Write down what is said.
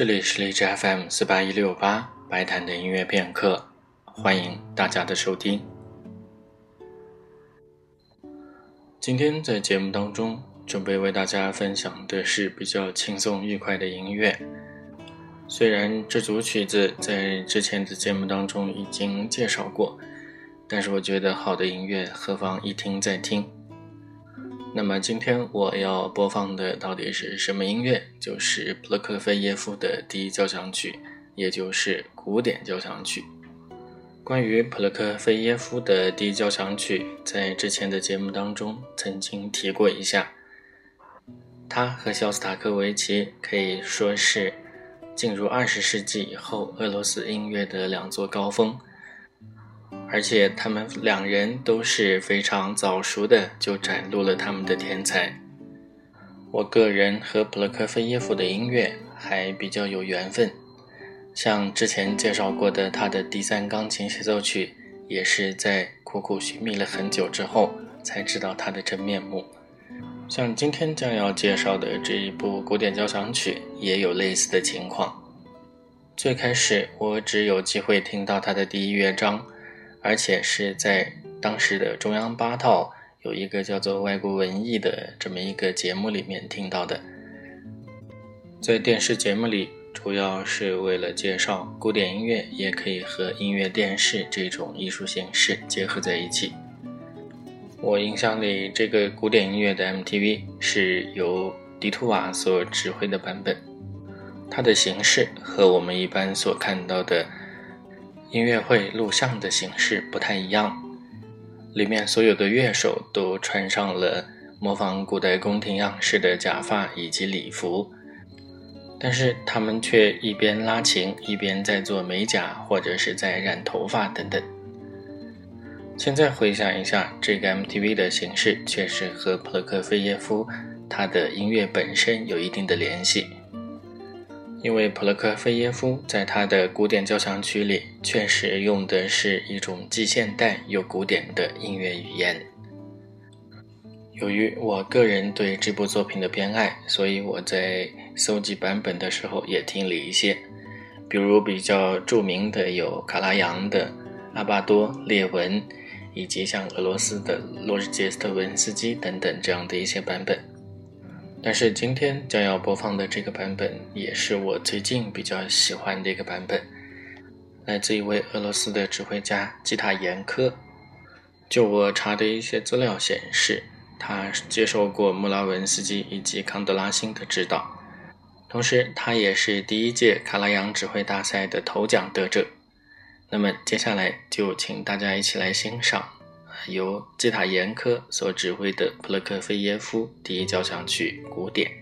这里是荔枝 FM 四八一六八白谈的音乐片刻，欢迎大家的收听。今天在节目当中，准备为大家分享的是比较轻松愉快的音乐。虽然这组曲子在之前的节目当中已经介绍过，但是我觉得好的音乐何妨一听再听。那么今天我要播放的到底是什么音乐？就是普罗科菲耶夫的第一交响曲，也就是古典交响曲。关于普罗科菲耶夫的第一交响曲，在之前的节目当中曾经提过一下。他和肖斯塔科维奇可以说是进入二十世纪以后俄罗斯音乐的两座高峰。而且他们两人都是非常早熟的，就展露了他们的天才。我个人和普罗科菲耶夫的音乐还比较有缘分，像之前介绍过的他的第三钢琴协奏曲，也是在苦苦寻觅了很久之后才知道他的真面目。像今天将要介绍的这一部古典交响曲，也有类似的情况。最开始我只有机会听到他的第一乐章。而且是在当时的中央八套有一个叫做《外国文艺》的这么一个节目里面听到的。在电视节目里，主要是为了介绍古典音乐也可以和音乐电视这种艺术形式结合在一起。我印象里，这个古典音乐的 MTV 是由迪图瓦所指挥的版本，它的形式和我们一般所看到的。音乐会录像的形式不太一样，里面所有的乐手都穿上了模仿古代宫廷样式的假发以及礼服，但是他们却一边拉琴一边在做美甲或者是在染头发等等。现在回想一下，这个 MTV 的形式确实和普罗科菲耶夫他的音乐本身有一定的联系。因为普罗科菲耶夫在他的古典交响曲里确实用的是一种既现代又古典的音乐语言。由于我个人对这部作品的偏爱，所以我在搜集版本的时候也听了一些，比如比较著名的有卡拉扬的、阿巴多、列文，以及像俄罗斯的罗日杰斯特文斯基等等这样的一些版本。但是今天将要播放的这个版本，也是我最近比较喜欢的一个版本，来自一位俄罗斯的指挥家吉塔延科。就我查的一些资料显示，他接受过穆拉文斯基以及康德拉辛的指导，同时他也是第一届卡拉扬指挥大赛的头奖得者。那么接下来就请大家一起来欣赏。由吉塔延科所指挥的普罗科菲耶夫第一交响曲古典。